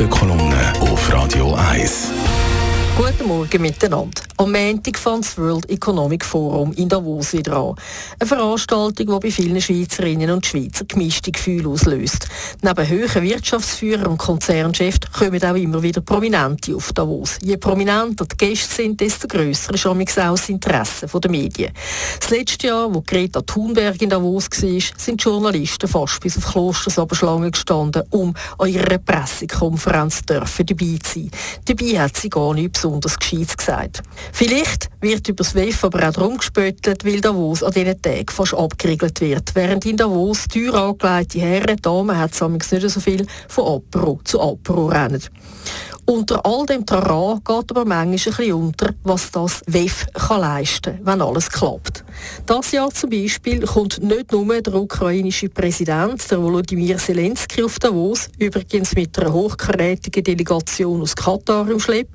Morgenkolumne auf Radio 1. Guten Morgen miteinander. Am Montag fand das World Economic Forum in Davos wieder an. Eine Veranstaltung, die bei vielen Schweizerinnen und Schweizer gemischte Gefühle auslöst. Neben höheren Wirtschaftsführern und Konzernchefs kommen auch immer wieder Prominente auf Davos. Je prominenter die Gäste sind, desto grösser ist auch das Interesse der Medien. Das letzte Jahr, wo Greta Thunberg in Davos war, sind Journalisten fast bis auf Klosters aber Schlange gestanden, um an ihrer Pressekonferenz dabei zu sein. Dabei hat sie gar nichts besonders Gescheites gesagt. Vielleicht wird über das WEF aber auch darum gespöttelt, weil Davos an diesen Tagen fast abgeriegelt wird. Während in Davos teuer angelegte Herren, Damen hat es nicht so viel, von Apero zu Apero rennen. Unter all dem Terrain geht aber manchmal ein bisschen unter, was das WEF kann leisten kann, wenn alles klappt. Das Jahr zum Beispiel kommt nicht nur der ukrainische Präsident, der Volodymyr Zelensky, auf Davos, übrigens mit einer hochkarätigen Delegation aus Katar im Schlepp.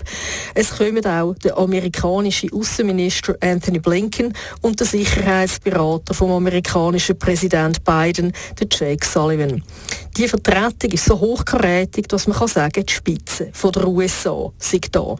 Es kommen auch der amerikanische Außenminister Anthony Blinken und der Sicherheitsberater vom amerikanischen Präsident Biden, der Jake Sullivan. Die Vertretung ist so hochkarätig, dass man kann sagen, die Spitze von der USA sind da.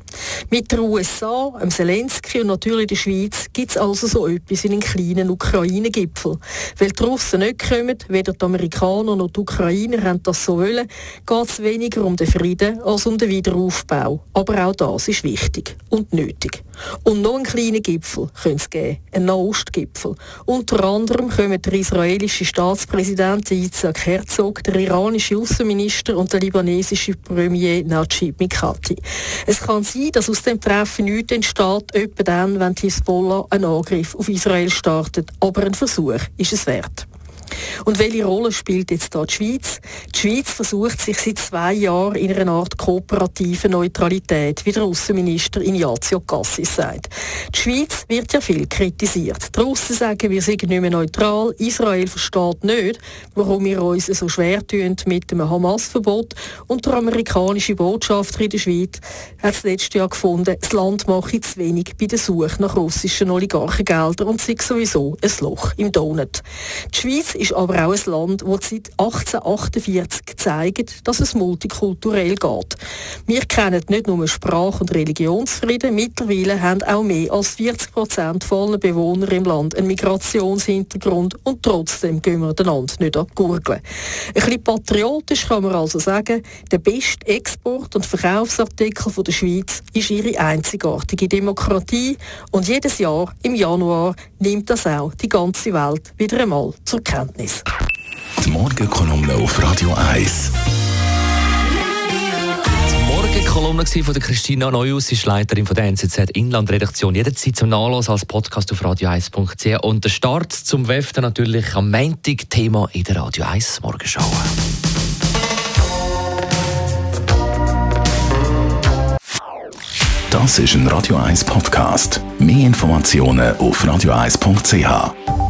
Mit der USA, dem Zelensky und natürlich der Schweiz gibt es also so etwas wie einen kleinen Ukraine-Gipfel. Weil die Russen nicht kommen, weder die Amerikaner noch die Ukrainer haben das so wollen, geht es weniger um den Frieden als um den Wiederaufbau. Aber auch das ist wichtig und nötig. Und noch einen kleinen Gipfel könnte es geben, einen Nahostgipfel. Unter anderem kommen der israelische Staatspräsident Isaac Herzog, der iranische Außenminister und der libanesische Premier Najib Mikati. Es kann sein, dass aus dem Treffen nichts entsteht, etwa dann, wenn Hisbollah einen Angriff auf Israel startet. Aber ein Versuch ist es wert. Und welche Rolle spielt jetzt da die Schweiz? Die Schweiz versucht sich seit zwei Jahren in einer Art kooperative Neutralität, wie der Außenminister Ignazio Cassis sagt. Die Schweiz wird ja viel kritisiert. Die Russen sagen, wir sind nicht mehr neutral. Israel versteht nicht, warum wir uns so schwer tun mit dem Hamas-Verbot. Und der amerikanische Botschafter in der Schweiz hat das letzte Jahr gefunden, das Land mache zu wenig bei der Suche nach russischen Oligarchengeldern und sei sowieso ein Loch im Donut. Die Schweiz ist aber auch ein Land, das seit 1848 zeigt, dass es multikulturell geht. Wir kennen nicht nur Sprach- und Religionsfrieden, mittlerweile haben auch mehr als 40 Prozent aller Bewohner im Land einen Migrationshintergrund und trotzdem gehen wir einander nicht an die. Ein bisschen patriotisch kann man also sagen, der beste Export- und Verkaufsartikel der Schweiz ist ihre einzigartige Demokratie und jedes Jahr im Januar nimmt das auch die ganze Welt wieder einmal zur Kenntnis. Die Morgenkolumne auf Radio 1. Morgenkolumne von der Christina Neuhaus, ist Leiterin von der NZZ Inlandredaktion. Jederzeit zum Nachlassen als Podcast auf radio1.ch. Und der Start zum WEF natürlich am Montag Thema in der Radio 1 Morgenschau. Das ist ein Radio 1 Podcast. Mehr Informationen auf radio1.ch.